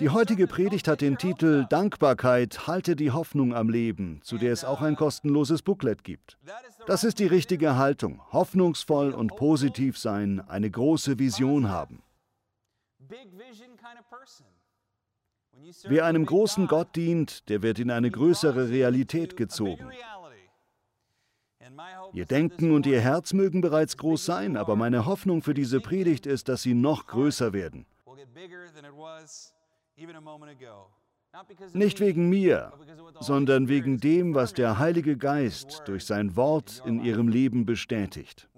Die heutige Predigt hat den Titel Dankbarkeit, halte die Hoffnung am Leben, zu der es auch ein kostenloses Booklet gibt. Das ist die richtige Haltung, hoffnungsvoll und positiv sein, eine große Vision haben. Wer einem großen Gott dient, der wird in eine größere Realität gezogen. Ihr Denken und Ihr Herz mögen bereits groß sein, aber meine Hoffnung für diese Predigt ist, dass sie noch größer werden. Nicht wegen mir, sondern wegen dem, was der Heilige Geist durch sein Wort in ihrem Leben bestätigt.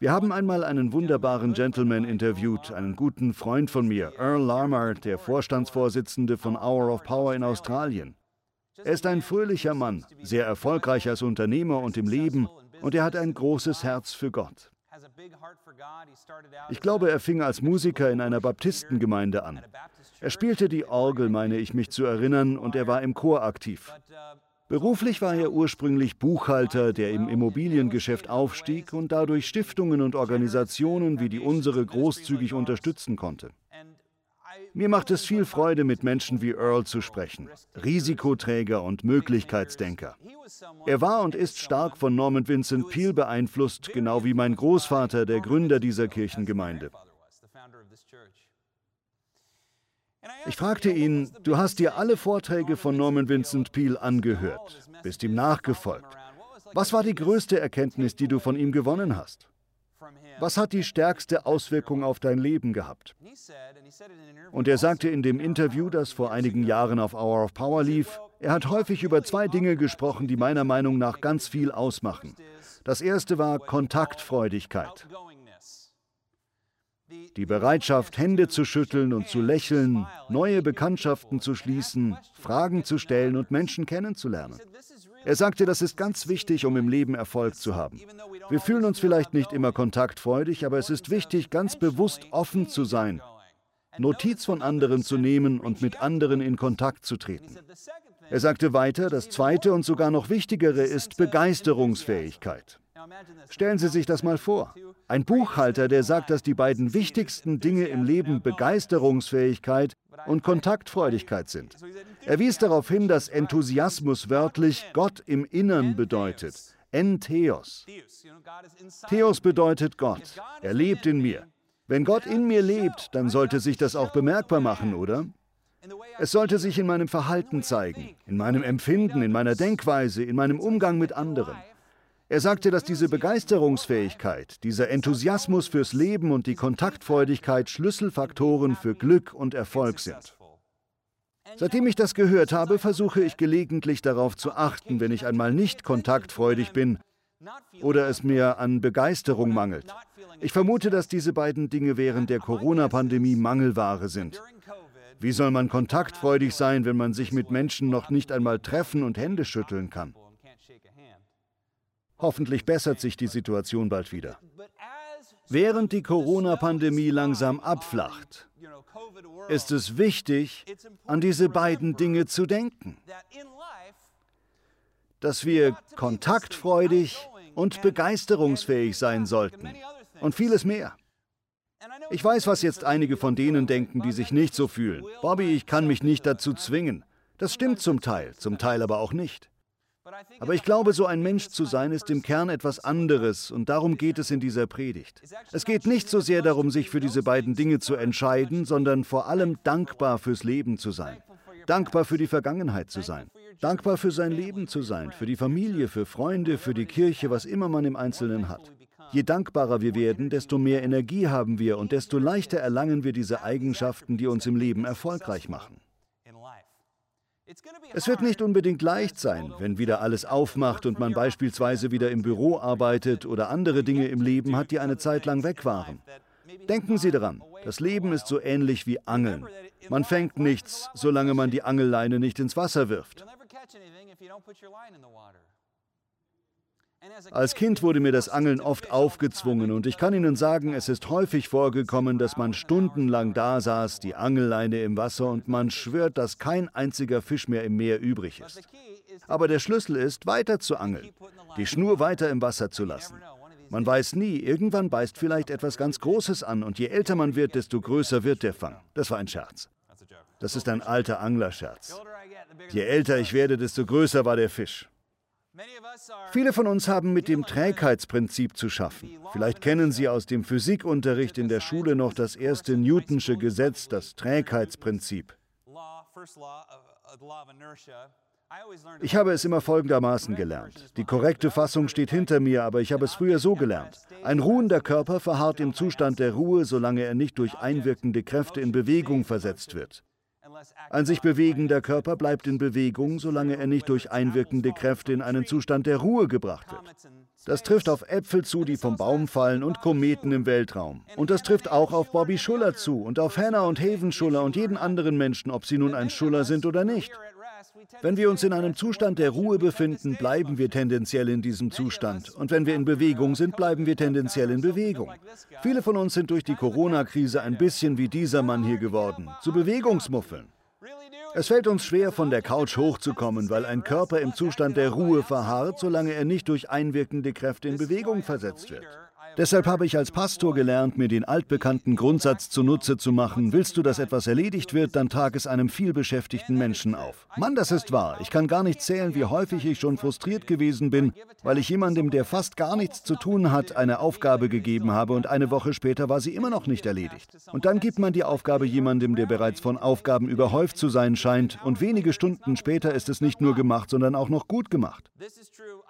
Wir haben einmal einen wunderbaren Gentleman interviewt, einen guten Freund von mir, Earl Larmer, der Vorstandsvorsitzende von Hour of Power in Australien. Er ist ein fröhlicher Mann, sehr erfolgreich als Unternehmer und im Leben, und er hat ein großes Herz für Gott. Ich glaube, er fing als Musiker in einer Baptistengemeinde an. Er spielte die Orgel, meine ich mich zu erinnern, und er war im Chor aktiv. Beruflich war er ursprünglich Buchhalter, der im Immobiliengeschäft aufstieg und dadurch Stiftungen und Organisationen wie die unsere großzügig unterstützen konnte. Mir macht es viel Freude, mit Menschen wie Earl zu sprechen, Risikoträger und Möglichkeitsdenker. Er war und ist stark von Norman Vincent Peale beeinflusst, genau wie mein Großvater, der Gründer dieser Kirchengemeinde. Ich fragte ihn, du hast dir alle Vorträge von Norman Vincent Peale angehört, bist ihm nachgefolgt. Was war die größte Erkenntnis, die du von ihm gewonnen hast? Was hat die stärkste Auswirkung auf dein Leben gehabt? Und er sagte in dem Interview, das vor einigen Jahren auf Hour of Power lief, er hat häufig über zwei Dinge gesprochen, die meiner Meinung nach ganz viel ausmachen. Das erste war Kontaktfreudigkeit. Die Bereitschaft, Hände zu schütteln und zu lächeln, neue Bekanntschaften zu schließen, Fragen zu stellen und Menschen kennenzulernen. Er sagte, das ist ganz wichtig, um im Leben Erfolg zu haben. Wir fühlen uns vielleicht nicht immer kontaktfreudig, aber es ist wichtig, ganz bewusst offen zu sein, Notiz von anderen zu nehmen und mit anderen in Kontakt zu treten. Er sagte weiter, das Zweite und sogar noch Wichtigere ist Begeisterungsfähigkeit. Stellen Sie sich das mal vor. Ein Buchhalter, der sagt, dass die beiden wichtigsten Dinge im Leben Begeisterungsfähigkeit und Kontaktfreudigkeit sind. Er wies darauf hin, dass Enthusiasmus wörtlich Gott im Innern bedeutet. Entheos. Theos bedeutet Gott. Er lebt in mir. Wenn Gott in mir lebt, dann sollte sich das auch bemerkbar machen, oder? Es sollte sich in meinem Verhalten zeigen, in meinem Empfinden, in meiner Denkweise, in meinem Umgang mit anderen. Er sagte, dass diese Begeisterungsfähigkeit, dieser Enthusiasmus fürs Leben und die Kontaktfreudigkeit Schlüsselfaktoren für Glück und Erfolg sind. Seitdem ich das gehört habe, versuche ich gelegentlich darauf zu achten, wenn ich einmal nicht kontaktfreudig bin oder es mir an Begeisterung mangelt. Ich vermute, dass diese beiden Dinge während der Corona-Pandemie Mangelware sind. Wie soll man kontaktfreudig sein, wenn man sich mit Menschen noch nicht einmal treffen und Hände schütteln kann? Hoffentlich bessert sich die Situation bald wieder. Während die Corona-Pandemie langsam abflacht, ist es wichtig, an diese beiden Dinge zu denken. Dass wir kontaktfreudig und begeisterungsfähig sein sollten und vieles mehr. Ich weiß, was jetzt einige von denen denken, die sich nicht so fühlen. Bobby, ich kann mich nicht dazu zwingen. Das stimmt zum Teil, zum Teil aber auch nicht. Aber ich glaube, so ein Mensch zu sein, ist im Kern etwas anderes und darum geht es in dieser Predigt. Es geht nicht so sehr darum, sich für diese beiden Dinge zu entscheiden, sondern vor allem dankbar fürs Leben zu sein. Dankbar für die Vergangenheit zu sein. Dankbar für sein Leben zu sein, für die Familie, für Freunde, für die Kirche, was immer man im Einzelnen hat. Je dankbarer wir werden, desto mehr Energie haben wir und desto leichter erlangen wir diese Eigenschaften, die uns im Leben erfolgreich machen. Es wird nicht unbedingt leicht sein, wenn wieder alles aufmacht und man beispielsweise wieder im Büro arbeitet oder andere Dinge im Leben hat, die eine Zeit lang weg waren. Denken Sie daran, das Leben ist so ähnlich wie Angeln. Man fängt nichts, solange man die Angelleine nicht ins Wasser wirft. Als Kind wurde mir das Angeln oft aufgezwungen und ich kann Ihnen sagen, es ist häufig vorgekommen, dass man stundenlang da saß, die Angelleine im Wasser und man schwört, dass kein einziger Fisch mehr im Meer übrig ist. Aber der Schlüssel ist, weiter zu angeln, die Schnur weiter im Wasser zu lassen. Man weiß nie, irgendwann beißt vielleicht etwas ganz Großes an und je älter man wird, desto größer wird der Fang. Das war ein Scherz. Das ist ein alter Anglerscherz. Je älter ich werde, desto größer war der Fisch. Viele von uns haben mit dem Trägheitsprinzip zu schaffen. Vielleicht kennen Sie aus dem Physikunterricht in der Schule noch das erste Newtonsche Gesetz, das Trägheitsprinzip. Ich habe es immer folgendermaßen gelernt. Die korrekte Fassung steht hinter mir, aber ich habe es früher so gelernt. Ein ruhender Körper verharrt im Zustand der Ruhe, solange er nicht durch einwirkende Kräfte in Bewegung versetzt wird. Ein sich bewegender Körper bleibt in Bewegung, solange er nicht durch einwirkende Kräfte in einen Zustand der Ruhe gebracht wird. Das trifft auf Äpfel zu, die vom Baum fallen und Kometen im Weltraum. Und das trifft auch auf Bobby Schuller zu und auf Hannah und Haven Schuller und jeden anderen Menschen, ob sie nun ein Schuller sind oder nicht. Wenn wir uns in einem Zustand der Ruhe befinden, bleiben wir tendenziell in diesem Zustand. Und wenn wir in Bewegung sind, bleiben wir tendenziell in Bewegung. Viele von uns sind durch die Corona-Krise ein bisschen wie dieser Mann hier geworden, zu Bewegungsmuffeln. Es fällt uns schwer, von der Couch hochzukommen, weil ein Körper im Zustand der Ruhe verharrt, solange er nicht durch einwirkende Kräfte in Bewegung versetzt wird. Deshalb habe ich als Pastor gelernt, mir den altbekannten Grundsatz zunutze zu machen, willst du, dass etwas erledigt wird, dann trag es einem vielbeschäftigten Menschen auf. Mann, das ist wahr. Ich kann gar nicht zählen, wie häufig ich schon frustriert gewesen bin, weil ich jemandem, der fast gar nichts zu tun hat, eine Aufgabe gegeben habe und eine Woche später war sie immer noch nicht erledigt. Und dann gibt man die Aufgabe jemandem, der bereits von Aufgaben überhäuft zu sein scheint, und wenige Stunden später ist es nicht nur gemacht, sondern auch noch gut gemacht.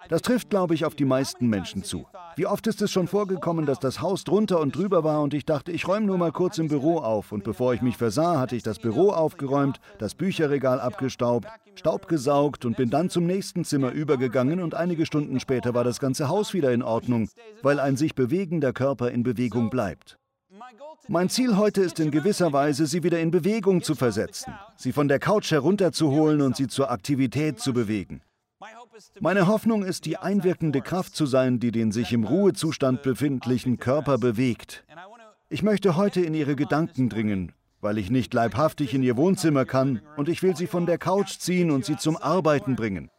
Das trifft, glaube ich, auf die meisten Menschen zu. Wie oft ist es schon vorgekommen, dass das Haus drunter und drüber war und ich dachte, ich räume nur mal kurz im Büro auf. Und bevor ich mich versah, hatte ich das Büro aufgeräumt, das Bücherregal abgestaubt, Staub gesaugt und bin dann zum nächsten Zimmer übergegangen und einige Stunden später war das ganze Haus wieder in Ordnung, weil ein sich bewegender Körper in Bewegung bleibt. Mein Ziel heute ist in gewisser Weise, sie wieder in Bewegung zu versetzen, sie von der Couch herunterzuholen und sie zur Aktivität zu bewegen. Meine Hoffnung ist, die einwirkende Kraft zu sein, die den sich im Ruhezustand befindlichen Körper bewegt. Ich möchte heute in Ihre Gedanken dringen, weil ich nicht leibhaftig in Ihr Wohnzimmer kann und ich will Sie von der Couch ziehen und Sie zum Arbeiten bringen.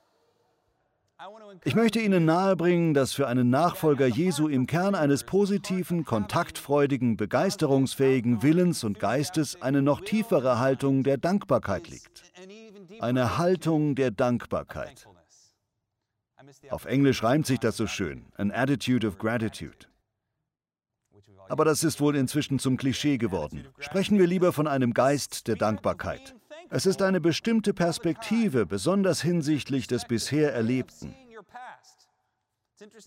Ich möchte Ihnen nahebringen, dass für einen Nachfolger Jesu im Kern eines positiven, kontaktfreudigen, begeisterungsfähigen Willens und Geistes eine noch tiefere Haltung der Dankbarkeit liegt. Eine Haltung der Dankbarkeit. Auf Englisch reimt sich das so schön, an attitude of gratitude. Aber das ist wohl inzwischen zum Klischee geworden. Sprechen wir lieber von einem Geist der Dankbarkeit. Es ist eine bestimmte Perspektive, besonders hinsichtlich des bisher Erlebten.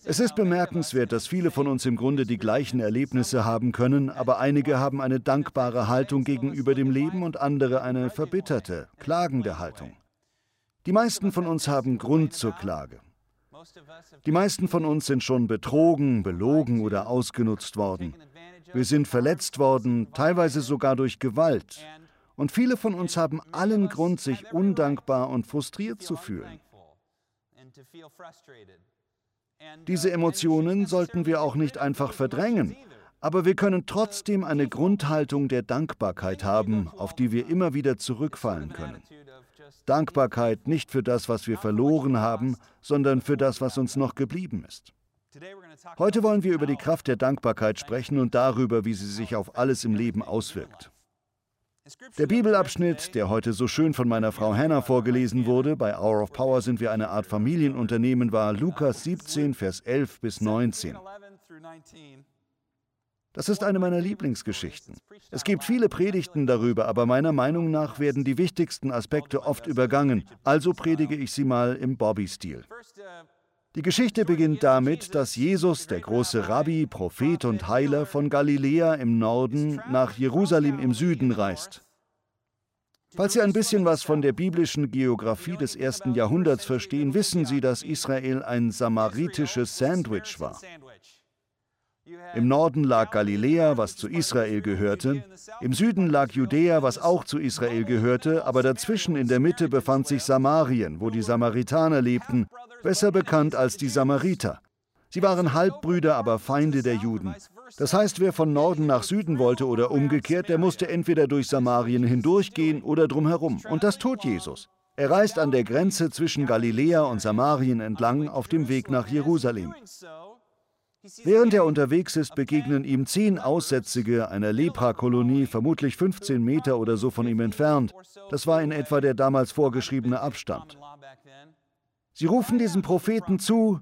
Es ist bemerkenswert, dass viele von uns im Grunde die gleichen Erlebnisse haben können, aber einige haben eine dankbare Haltung gegenüber dem Leben und andere eine verbitterte, klagende Haltung. Die meisten von uns haben Grund zur Klage. Die meisten von uns sind schon betrogen, belogen oder ausgenutzt worden. Wir sind verletzt worden, teilweise sogar durch Gewalt. Und viele von uns haben allen Grund, sich undankbar und frustriert zu fühlen. Diese Emotionen sollten wir auch nicht einfach verdrängen, aber wir können trotzdem eine Grundhaltung der Dankbarkeit haben, auf die wir immer wieder zurückfallen können. Dankbarkeit nicht für das, was wir verloren haben, sondern für das, was uns noch geblieben ist. Heute wollen wir über die Kraft der Dankbarkeit sprechen und darüber, wie sie sich auf alles im Leben auswirkt. Der Bibelabschnitt, der heute so schön von meiner Frau Hannah vorgelesen wurde, bei Hour of Power sind wir eine Art Familienunternehmen, war Lukas 17, Vers 11 bis 19. Das ist eine meiner Lieblingsgeschichten. Es gibt viele Predigten darüber, aber meiner Meinung nach werden die wichtigsten Aspekte oft übergangen, also predige ich sie mal im Bobby-Stil. Die Geschichte beginnt damit, dass Jesus, der große Rabbi, Prophet und Heiler von Galiläa im Norden nach Jerusalem im Süden reist. Falls Sie ein bisschen was von der biblischen Geografie des ersten Jahrhunderts verstehen, wissen Sie, dass Israel ein samaritisches Sandwich war. Im Norden lag Galiläa, was zu Israel gehörte. Im Süden lag Judäa, was auch zu Israel gehörte. Aber dazwischen in der Mitte befand sich Samarien, wo die Samaritaner lebten, besser bekannt als die Samariter. Sie waren Halbbrüder, aber Feinde der Juden. Das heißt, wer von Norden nach Süden wollte oder umgekehrt, der musste entweder durch Samarien hindurchgehen oder drumherum. Und das tut Jesus. Er reist an der Grenze zwischen Galiläa und Samarien entlang auf dem Weg nach Jerusalem. Während er unterwegs ist, begegnen ihm zehn Aussätzige einer Leprakolonie, vermutlich 15 Meter oder so von ihm entfernt. Das war in etwa der damals vorgeschriebene Abstand. Sie rufen diesem Propheten zu,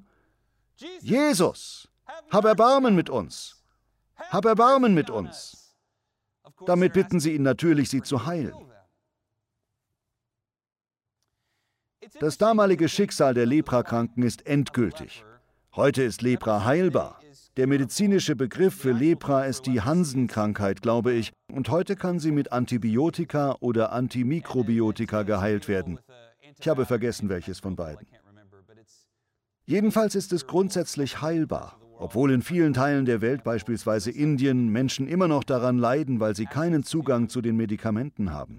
Jesus, hab Erbarmen mit uns, hab Erbarmen mit uns. Damit bitten sie ihn natürlich, sie zu heilen. Das damalige Schicksal der Leprakranken ist endgültig. Heute ist Lepra heilbar. Der medizinische Begriff für Lepra ist die Hansenkrankheit, glaube ich, und heute kann sie mit Antibiotika oder Antimikrobiotika geheilt werden. Ich habe vergessen, welches von beiden. Jedenfalls ist es grundsätzlich heilbar, obwohl in vielen Teilen der Welt, beispielsweise Indien, Menschen immer noch daran leiden, weil sie keinen Zugang zu den Medikamenten haben.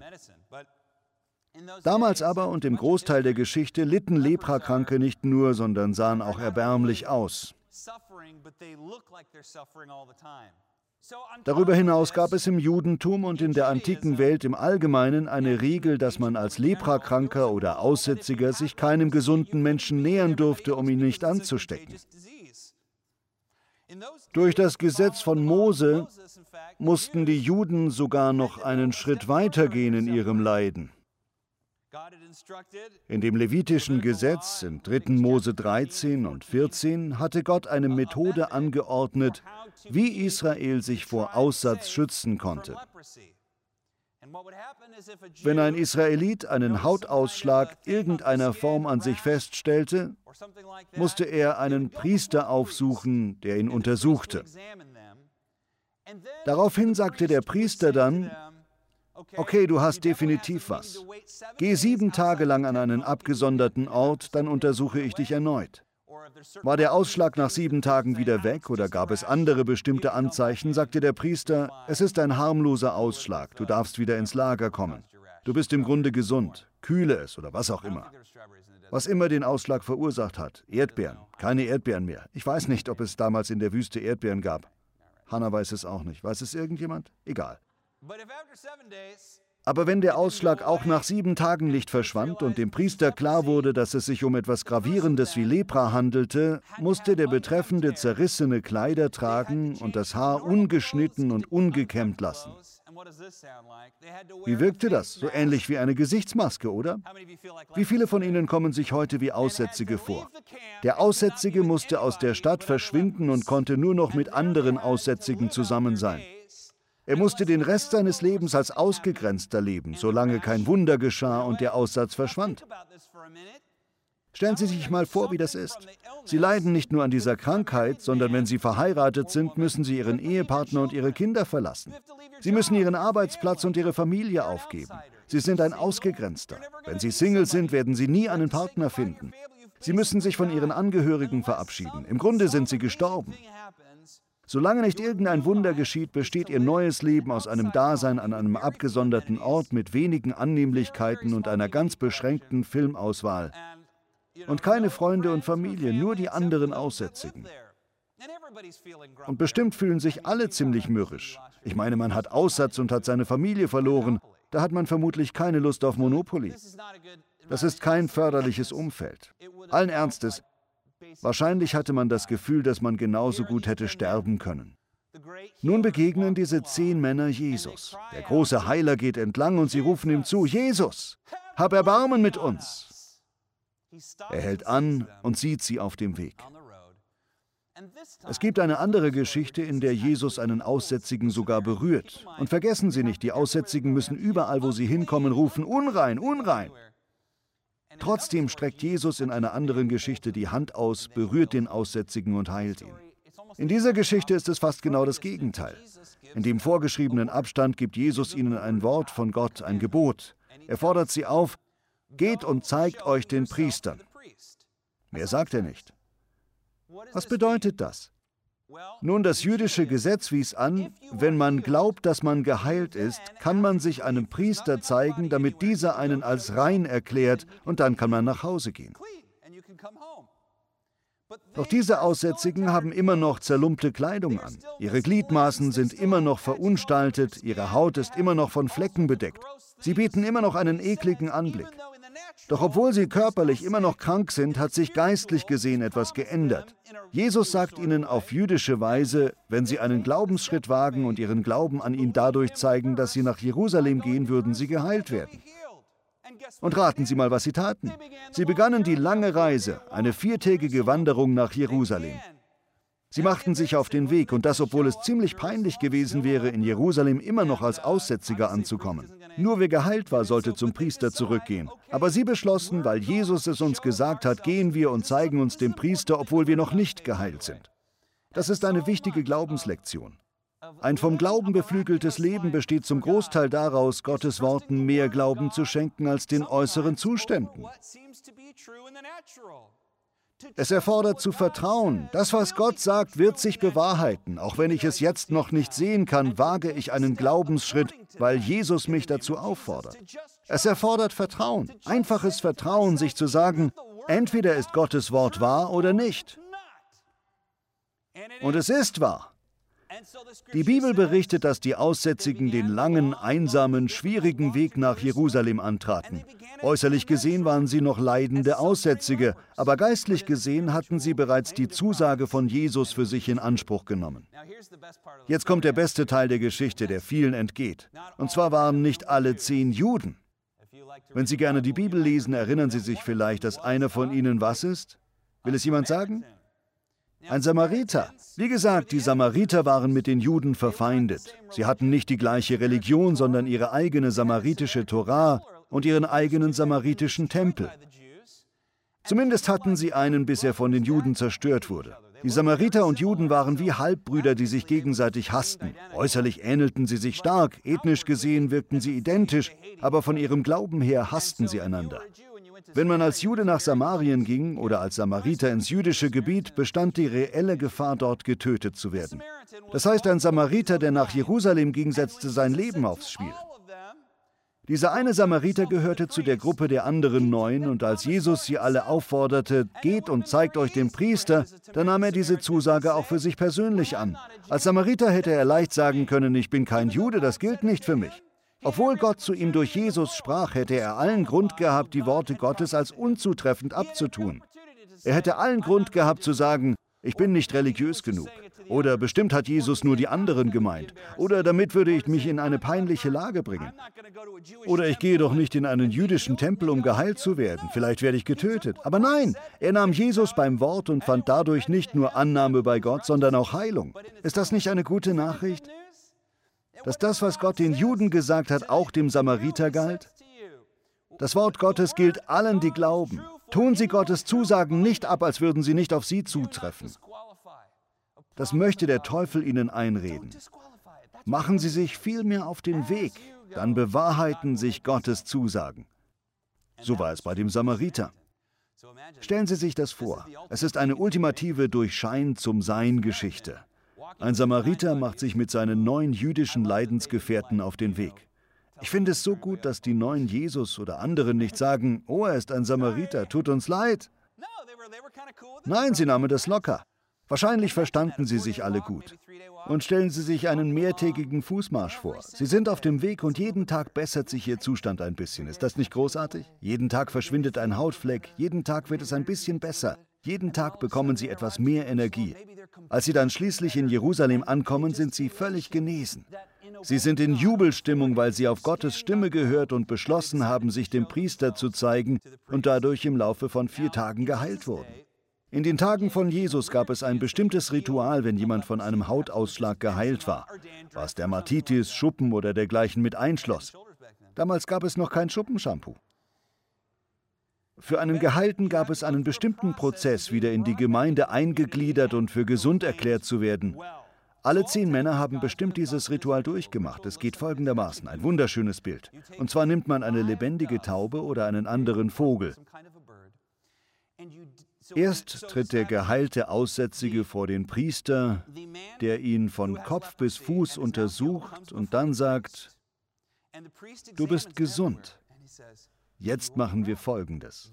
Damals aber und im Großteil der Geschichte litten Leprakranke nicht nur, sondern sahen auch erbärmlich aus. Darüber hinaus gab es im Judentum und in der antiken Welt im Allgemeinen eine Regel, dass man als Leprakranker oder Aussätziger sich keinem gesunden Menschen nähern durfte, um ihn nicht anzustecken. Durch das Gesetz von Mose mussten die Juden sogar noch einen Schritt weitergehen in ihrem Leiden. In dem levitischen Gesetz in 3. Mose 13 und 14 hatte Gott eine Methode angeordnet, wie Israel sich vor Aussatz schützen konnte. Wenn ein Israelit einen Hautausschlag irgendeiner Form an sich feststellte, musste er einen Priester aufsuchen, der ihn untersuchte. Daraufhin sagte der Priester dann, Okay, du hast definitiv was. Geh sieben Tage lang an einen abgesonderten Ort, dann untersuche ich dich erneut. War der Ausschlag nach sieben Tagen wieder weg oder gab es andere bestimmte Anzeichen, sagte der Priester, es ist ein harmloser Ausschlag, du darfst wieder ins Lager kommen. Du bist im Grunde gesund, kühle es oder was auch immer. Was immer den Ausschlag verursacht hat, Erdbeeren, keine Erdbeeren mehr. Ich weiß nicht, ob es damals in der Wüste Erdbeeren gab. Hannah weiß es auch nicht. Weiß es irgendjemand? Egal. Aber wenn der Ausschlag auch nach sieben Tagen nicht verschwand und dem Priester klar wurde, dass es sich um etwas Gravierendes wie Lepra handelte, musste der Betreffende zerrissene Kleider tragen und das Haar ungeschnitten und ungekämmt lassen. Wie wirkte das? So ähnlich wie eine Gesichtsmaske, oder? Wie viele von Ihnen kommen sich heute wie Aussätzige vor? Der Aussätzige musste aus der Stadt verschwinden und konnte nur noch mit anderen Aussätzigen zusammen sein. Er musste den Rest seines Lebens als Ausgegrenzter leben, solange kein Wunder geschah und der Aussatz verschwand. Stellen Sie sich mal vor, wie das ist. Sie leiden nicht nur an dieser Krankheit, sondern wenn Sie verheiratet sind, müssen Sie Ihren Ehepartner und Ihre Kinder verlassen. Sie müssen Ihren Arbeitsplatz und Ihre Familie aufgeben. Sie sind ein Ausgegrenzter. Wenn Sie Single sind, werden Sie nie einen Partner finden. Sie müssen sich von Ihren Angehörigen verabschieden. Im Grunde sind Sie gestorben. Solange nicht irgendein Wunder geschieht, besteht ihr neues Leben aus einem Dasein an einem abgesonderten Ort mit wenigen Annehmlichkeiten und einer ganz beschränkten Filmauswahl. Und keine Freunde und Familie, nur die anderen Aussätzigen. Und bestimmt fühlen sich alle ziemlich mürrisch. Ich meine, man hat Aussatz und hat seine Familie verloren. Da hat man vermutlich keine Lust auf Monopoly. Das ist kein förderliches Umfeld. Allen Ernstes, Wahrscheinlich hatte man das Gefühl, dass man genauso gut hätte sterben können. Nun begegnen diese zehn Männer Jesus. Der große Heiler geht entlang und sie rufen ihm zu, Jesus, hab Erbarmen mit uns. Er hält an und sieht sie auf dem Weg. Es gibt eine andere Geschichte, in der Jesus einen Aussätzigen sogar berührt. Und vergessen Sie nicht, die Aussätzigen müssen überall, wo sie hinkommen, rufen, unrein, unrein. Trotzdem streckt Jesus in einer anderen Geschichte die Hand aus, berührt den Aussätzigen und heilt ihn. In dieser Geschichte ist es fast genau das Gegenteil. In dem vorgeschriebenen Abstand gibt Jesus ihnen ein Wort von Gott, ein Gebot. Er fordert sie auf, geht und zeigt euch den Priestern. Mehr sagt er nicht. Was bedeutet das? Nun, das jüdische Gesetz wies an, wenn man glaubt, dass man geheilt ist, kann man sich einem Priester zeigen, damit dieser einen als rein erklärt, und dann kann man nach Hause gehen. Doch diese Aussätzigen haben immer noch zerlumpte Kleidung an. Ihre Gliedmaßen sind immer noch verunstaltet, ihre Haut ist immer noch von Flecken bedeckt. Sie bieten immer noch einen ekligen Anblick. Doch obwohl sie körperlich immer noch krank sind, hat sich geistlich gesehen etwas geändert. Jesus sagt ihnen auf jüdische Weise, wenn sie einen Glaubensschritt wagen und ihren Glauben an ihn dadurch zeigen, dass sie nach Jerusalem gehen, würden sie geheilt werden. Und raten Sie mal, was sie taten. Sie begannen die lange Reise, eine viertägige Wanderung nach Jerusalem. Sie machten sich auf den Weg, und das, obwohl es ziemlich peinlich gewesen wäre, in Jerusalem immer noch als Aussätziger anzukommen. Nur wer geheilt war, sollte zum Priester zurückgehen. Aber sie beschlossen, weil Jesus es uns gesagt hat, gehen wir und zeigen uns dem Priester, obwohl wir noch nicht geheilt sind. Das ist eine wichtige Glaubenslektion. Ein vom Glauben beflügeltes Leben besteht zum Großteil daraus, Gottes Worten mehr Glauben zu schenken als den äußeren Zuständen. Es erfordert zu vertrauen. Das, was Gott sagt, wird sich bewahrheiten. Auch wenn ich es jetzt noch nicht sehen kann, wage ich einen Glaubensschritt, weil Jesus mich dazu auffordert. Es erfordert Vertrauen, einfaches Vertrauen, sich zu sagen, entweder ist Gottes Wort wahr oder nicht. Und es ist wahr. Die Bibel berichtet, dass die Aussätzigen den langen, einsamen, schwierigen Weg nach Jerusalem antraten. Äußerlich gesehen waren sie noch leidende Aussätzige, aber geistlich gesehen hatten sie bereits die Zusage von Jesus für sich in Anspruch genommen. Jetzt kommt der beste Teil der Geschichte, der vielen entgeht. Und zwar waren nicht alle zehn Juden. Wenn Sie gerne die Bibel lesen, erinnern Sie sich vielleicht, dass einer von ihnen was ist? Will es jemand sagen? Ein Samariter. Wie gesagt, die Samariter waren mit den Juden verfeindet. Sie hatten nicht die gleiche Religion, sondern ihre eigene samaritische Torah und ihren eigenen samaritischen Tempel. Zumindest hatten sie einen, bis er von den Juden zerstört wurde. Die Samariter und Juden waren wie Halbbrüder, die sich gegenseitig hassten. Äußerlich ähnelten sie sich stark, ethnisch gesehen wirkten sie identisch, aber von ihrem Glauben her hassten sie einander. Wenn man als Jude nach Samarien ging oder als Samariter ins jüdische Gebiet, bestand die reelle Gefahr, dort getötet zu werden. Das heißt, ein Samariter, der nach Jerusalem ging, setzte sein Leben aufs Spiel. Dieser eine Samariter gehörte zu der Gruppe der anderen neun, und als Jesus sie alle aufforderte, geht und zeigt euch den Priester, dann nahm er diese Zusage auch für sich persönlich an. Als Samariter hätte er leicht sagen können, ich bin kein Jude, das gilt nicht für mich. Obwohl Gott zu ihm durch Jesus sprach, hätte er allen Grund gehabt, die Worte Gottes als unzutreffend abzutun. Er hätte allen Grund gehabt zu sagen, ich bin nicht religiös genug. Oder bestimmt hat Jesus nur die anderen gemeint. Oder damit würde ich mich in eine peinliche Lage bringen. Oder ich gehe doch nicht in einen jüdischen Tempel, um geheilt zu werden. Vielleicht werde ich getötet. Aber nein, er nahm Jesus beim Wort und fand dadurch nicht nur Annahme bei Gott, sondern auch Heilung. Ist das nicht eine gute Nachricht? Dass das, was Gott den Juden gesagt hat, auch dem Samariter galt? Das Wort Gottes gilt allen, die glauben. Tun Sie Gottes Zusagen nicht ab, als würden sie nicht auf Sie zutreffen. Das möchte der Teufel Ihnen einreden. Machen Sie sich vielmehr auf den Weg, dann bewahrheiten sich Gottes Zusagen. So war es bei dem Samariter. Stellen Sie sich das vor. Es ist eine ultimative Durch Schein zum Sein Geschichte. Ein Samariter macht sich mit seinen neun jüdischen Leidensgefährten auf den Weg. Ich finde es so gut, dass die neuen Jesus oder anderen nicht sagen, oh, er ist ein Samariter, tut uns leid. Nein, sie nahmen das locker. Wahrscheinlich verstanden sie sich alle gut. Und stellen Sie sich einen mehrtägigen Fußmarsch vor. Sie sind auf dem Weg und jeden Tag bessert sich Ihr Zustand ein bisschen. Ist das nicht großartig? Jeden Tag verschwindet ein Hautfleck, jeden Tag wird es ein bisschen besser. Jeden Tag bekommen Sie etwas mehr Energie. Als Sie dann schließlich in Jerusalem ankommen, sind Sie völlig genesen. Sie sind in Jubelstimmung, weil Sie auf Gottes Stimme gehört und beschlossen haben, sich dem Priester zu zeigen und dadurch im Laufe von vier Tagen geheilt wurden. In den Tagen von Jesus gab es ein bestimmtes Ritual, wenn jemand von einem Hautausschlag geheilt war, was Dermatitis, Schuppen oder dergleichen mit einschloss. Damals gab es noch kein Schuppenshampoo. Für einen Geheilten gab es einen bestimmten Prozess, wieder in die Gemeinde eingegliedert und für gesund erklärt zu werden. Alle zehn Männer haben bestimmt dieses Ritual durchgemacht. Es geht folgendermaßen, ein wunderschönes Bild. Und zwar nimmt man eine lebendige Taube oder einen anderen Vogel. Erst tritt der geheilte Aussätzige vor den Priester, der ihn von Kopf bis Fuß untersucht und dann sagt, du bist gesund. Jetzt machen wir Folgendes.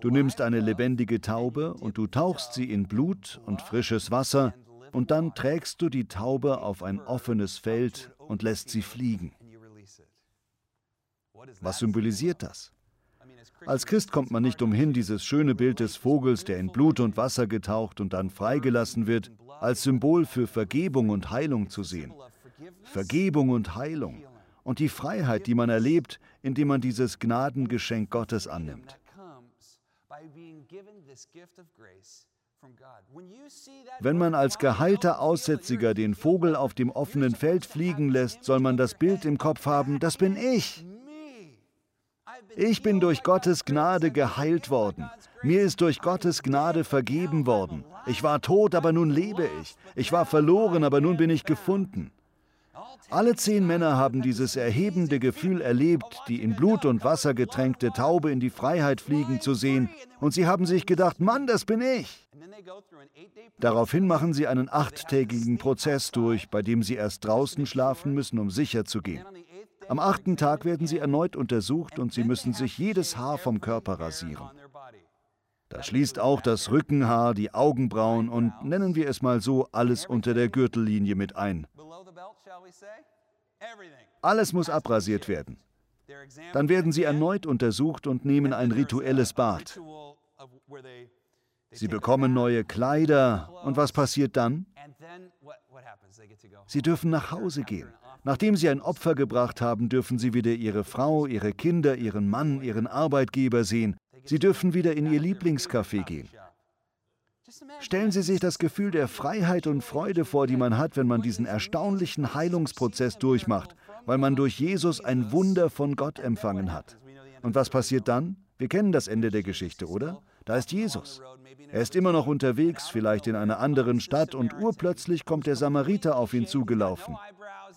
Du nimmst eine lebendige Taube und du tauchst sie in Blut und frisches Wasser und dann trägst du die Taube auf ein offenes Feld und lässt sie fliegen. Was symbolisiert das? Als Christ kommt man nicht umhin, dieses schöne Bild des Vogels, der in Blut und Wasser getaucht und dann freigelassen wird, als Symbol für Vergebung und Heilung zu sehen. Vergebung und Heilung und die Freiheit, die man erlebt, indem man dieses Gnadengeschenk Gottes annimmt. Wenn man als geheilter Aussätziger den Vogel auf dem offenen Feld fliegen lässt, soll man das Bild im Kopf haben, das bin ich. Ich bin durch Gottes Gnade geheilt worden. Mir ist durch Gottes Gnade vergeben worden. Ich war tot, aber nun lebe ich. Ich war verloren, aber nun bin ich gefunden. Alle zehn Männer haben dieses erhebende Gefühl erlebt, die in Blut und Wasser getränkte Taube in die Freiheit fliegen zu sehen, und sie haben sich gedacht, Mann, das bin ich. Daraufhin machen sie einen achttägigen Prozess durch, bei dem sie erst draußen schlafen müssen, um sicher zu gehen. Am achten Tag werden sie erneut untersucht und sie müssen sich jedes Haar vom Körper rasieren. Da schließt auch das Rückenhaar, die Augenbrauen und nennen wir es mal so, alles unter der Gürtellinie mit ein. Alles muss abrasiert werden. Dann werden sie erneut untersucht und nehmen ein rituelles Bad. Sie bekommen neue Kleider und was passiert dann? Sie dürfen nach Hause gehen. Nachdem sie ein Opfer gebracht haben, dürfen sie wieder ihre Frau, ihre Kinder, ihren Mann, ihren Arbeitgeber sehen. Sie dürfen wieder in ihr Lieblingscafé gehen. Stellen Sie sich das Gefühl der Freiheit und Freude vor, die man hat, wenn man diesen erstaunlichen Heilungsprozess durchmacht, weil man durch Jesus ein Wunder von Gott empfangen hat. Und was passiert dann? Wir kennen das Ende der Geschichte, oder? Da ist Jesus. Er ist immer noch unterwegs, vielleicht in einer anderen Stadt, und urplötzlich kommt der Samariter auf ihn zugelaufen.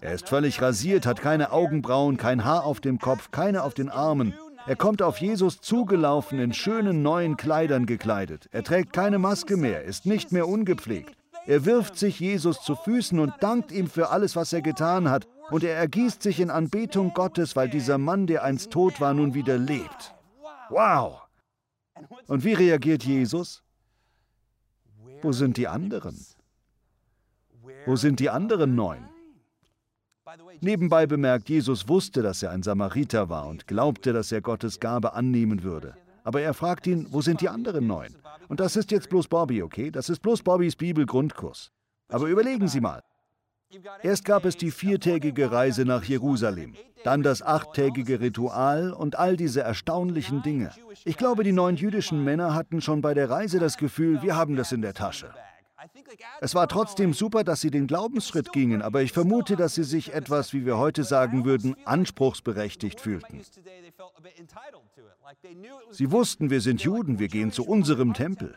Er ist völlig rasiert, hat keine Augenbrauen, kein Haar auf dem Kopf, keine auf den Armen. Er kommt auf Jesus zugelaufen, in schönen neuen Kleidern gekleidet. Er trägt keine Maske mehr, ist nicht mehr ungepflegt. Er wirft sich Jesus zu Füßen und dankt ihm für alles, was er getan hat. Und er ergießt sich in Anbetung Gottes, weil dieser Mann, der einst tot war, nun wieder lebt. Wow! Und wie reagiert Jesus? Wo sind die anderen? Wo sind die anderen neun? Nebenbei bemerkt, Jesus wusste, dass er ein Samariter war und glaubte, dass er Gottes Gabe annehmen würde. Aber er fragt ihn, wo sind die anderen neun? Und das ist jetzt bloß Bobby, okay? Das ist bloß Bobbys Bibelgrundkurs. Aber überlegen Sie mal. Erst gab es die viertägige Reise nach Jerusalem, dann das achttägige Ritual und all diese erstaunlichen Dinge. Ich glaube, die neun jüdischen Männer hatten schon bei der Reise das Gefühl, wir haben das in der Tasche. Es war trotzdem super, dass sie den Glaubensschritt gingen, aber ich vermute, dass sie sich etwas, wie wir heute sagen würden, anspruchsberechtigt fühlten. Sie wussten, wir sind Juden, wir gehen zu unserem Tempel.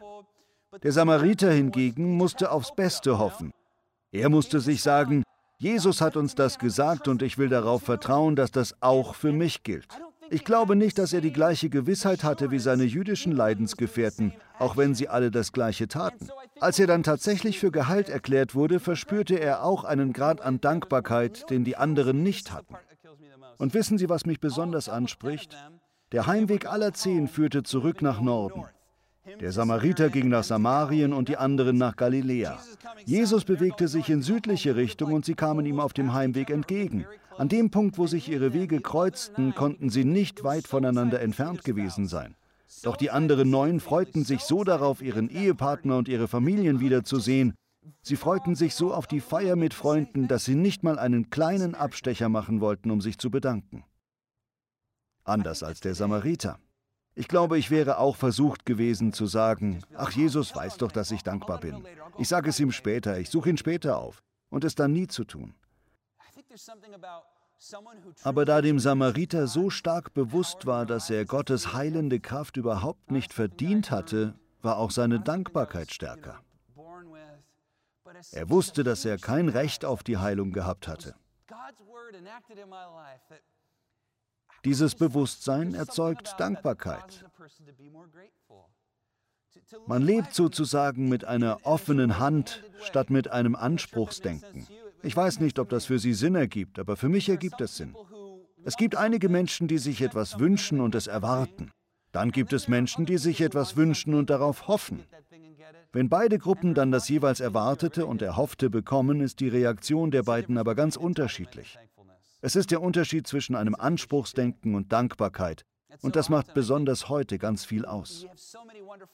Der Samariter hingegen musste aufs Beste hoffen. Er musste sich sagen, Jesus hat uns das gesagt und ich will darauf vertrauen, dass das auch für mich gilt. Ich glaube nicht, dass er die gleiche Gewissheit hatte wie seine jüdischen Leidensgefährten, auch wenn sie alle das gleiche taten. Als er dann tatsächlich für geheilt erklärt wurde, verspürte er auch einen Grad an Dankbarkeit, den die anderen nicht hatten. Und wissen Sie, was mich besonders anspricht? Der Heimweg aller zehn führte zurück nach Norden. Der Samariter ging nach Samarien und die anderen nach Galiläa. Jesus bewegte sich in südliche Richtung und sie kamen ihm auf dem Heimweg entgegen. An dem Punkt, wo sich ihre Wege kreuzten, konnten sie nicht weit voneinander entfernt gewesen sein. Doch die anderen neun freuten sich so darauf, ihren Ehepartner und ihre Familien wiederzusehen. Sie freuten sich so auf die Feier mit Freunden, dass sie nicht mal einen kleinen Abstecher machen wollten, um sich zu bedanken. Anders als der Samariter. Ich glaube, ich wäre auch versucht gewesen zu sagen, ach Jesus weiß doch, dass ich dankbar bin. Ich sage es ihm später, ich suche ihn später auf. Und es dann nie zu tun. Aber da dem Samariter so stark bewusst war, dass er Gottes heilende Kraft überhaupt nicht verdient hatte, war auch seine Dankbarkeit stärker. Er wusste, dass er kein Recht auf die Heilung gehabt hatte. Dieses Bewusstsein erzeugt Dankbarkeit. Man lebt sozusagen mit einer offenen Hand statt mit einem Anspruchsdenken. Ich weiß nicht, ob das für Sie Sinn ergibt, aber für mich ergibt es Sinn. Es gibt einige Menschen, die sich etwas wünschen und es erwarten. Dann gibt es Menschen, die sich etwas wünschen und darauf hoffen. Wenn beide Gruppen dann das jeweils Erwartete und Erhoffte bekommen, ist die Reaktion der beiden aber ganz unterschiedlich. Es ist der Unterschied zwischen einem Anspruchsdenken und Dankbarkeit. Und das macht besonders heute ganz viel aus.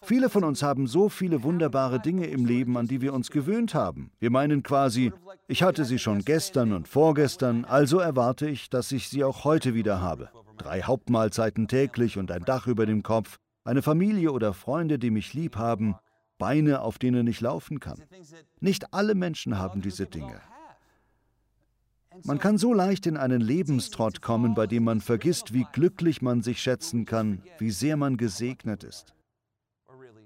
Viele von uns haben so viele wunderbare Dinge im Leben, an die wir uns gewöhnt haben. Wir meinen quasi, ich hatte sie schon gestern und vorgestern, also erwarte ich, dass ich sie auch heute wieder habe. Drei Hauptmahlzeiten täglich und ein Dach über dem Kopf, eine Familie oder Freunde, die mich lieb haben, Beine, auf denen ich laufen kann. Nicht alle Menschen haben diese Dinge. Man kann so leicht in einen Lebenstrott kommen, bei dem man vergisst, wie glücklich man sich schätzen kann, wie sehr man gesegnet ist.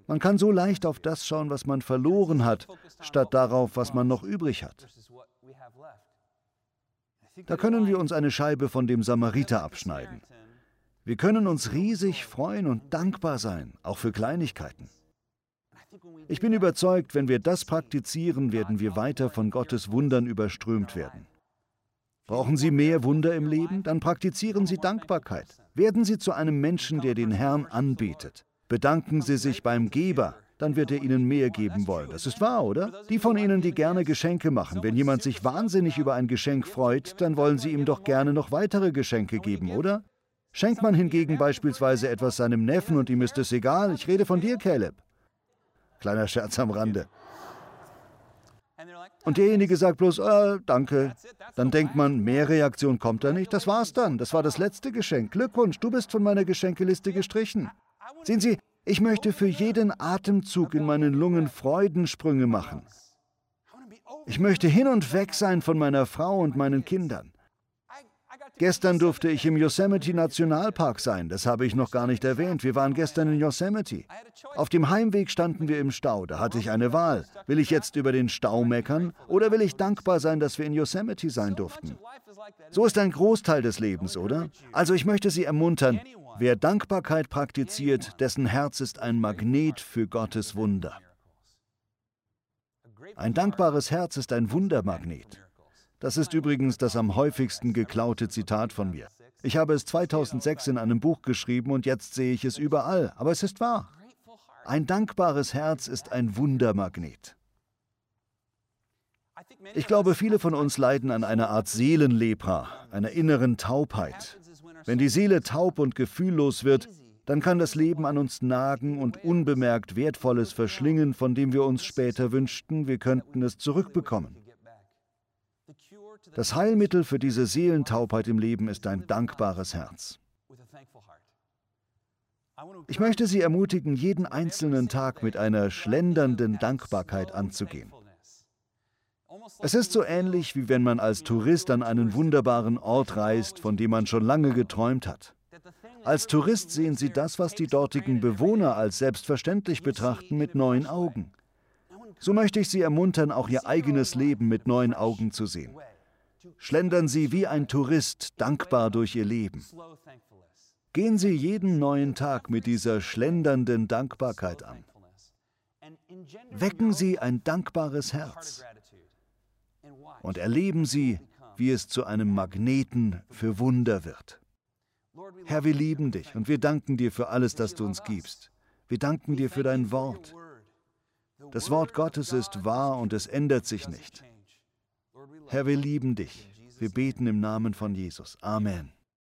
Man kann so leicht auf das schauen, was man verloren hat, statt darauf, was man noch übrig hat. Da können wir uns eine Scheibe von dem Samariter abschneiden. Wir können uns riesig freuen und dankbar sein, auch für Kleinigkeiten. Ich bin überzeugt, wenn wir das praktizieren, werden wir weiter von Gottes Wundern überströmt werden. Brauchen Sie mehr Wunder im Leben? Dann praktizieren Sie Dankbarkeit. Werden Sie zu einem Menschen, der den Herrn anbetet. Bedanken Sie sich beim Geber, dann wird er Ihnen mehr geben wollen. Das ist wahr, oder? Die von Ihnen, die gerne Geschenke machen, wenn jemand sich wahnsinnig über ein Geschenk freut, dann wollen Sie ihm doch gerne noch weitere Geschenke geben, oder? Schenkt man hingegen beispielsweise etwas seinem Neffen und ihm ist es egal, ich rede von dir, Caleb. Kleiner Scherz am Rande. Und derjenige sagt bloß, äh, danke. Dann denkt man, mehr Reaktion kommt da nicht. Das war's dann. Das war das letzte Geschenk. Glückwunsch, du bist von meiner Geschenkeliste gestrichen. Sehen Sie, ich möchte für jeden Atemzug in meinen Lungen Freudensprünge machen. Ich möchte hin und weg sein von meiner Frau und meinen Kindern. Gestern durfte ich im Yosemite Nationalpark sein, das habe ich noch gar nicht erwähnt. Wir waren gestern in Yosemite. Auf dem Heimweg standen wir im Stau, da hatte ich eine Wahl. Will ich jetzt über den Stau meckern oder will ich dankbar sein, dass wir in Yosemite sein durften? So ist ein Großteil des Lebens, oder? Also ich möchte Sie ermuntern, wer Dankbarkeit praktiziert, dessen Herz ist ein Magnet für Gottes Wunder. Ein dankbares Herz ist ein Wundermagnet. Das ist übrigens das am häufigsten geklaute Zitat von mir. Ich habe es 2006 in einem Buch geschrieben und jetzt sehe ich es überall, aber es ist wahr. Ein dankbares Herz ist ein Wundermagnet. Ich glaube, viele von uns leiden an einer Art Seelenlepra, einer inneren Taubheit. Wenn die Seele taub und gefühllos wird, dann kann das Leben an uns nagen und unbemerkt Wertvolles verschlingen, von dem wir uns später wünschten, wir könnten es zurückbekommen. Das Heilmittel für diese Seelentaubheit im Leben ist ein dankbares Herz. Ich möchte Sie ermutigen, jeden einzelnen Tag mit einer schlendernden Dankbarkeit anzugehen. Es ist so ähnlich, wie wenn man als Tourist an einen wunderbaren Ort reist, von dem man schon lange geträumt hat. Als Tourist sehen Sie das, was die dortigen Bewohner als selbstverständlich betrachten, mit neuen Augen. So möchte ich Sie ermuntern, auch Ihr eigenes Leben mit neuen Augen zu sehen schlendern Sie wie ein Tourist dankbar durch Ihr Leben. Gehen Sie jeden neuen Tag mit dieser schlendernden Dankbarkeit an. Wecken Sie ein dankbares Herz und erleben Sie, wie es zu einem Magneten für Wunder wird. Herr, wir lieben dich und wir danken dir für alles, das du uns gibst. Wir danken dir für dein Wort. Das Wort Gottes ist wahr und es ändert sich nicht. Herr, wir lieben dich. Wir beten im Namen von Jesus. Amen.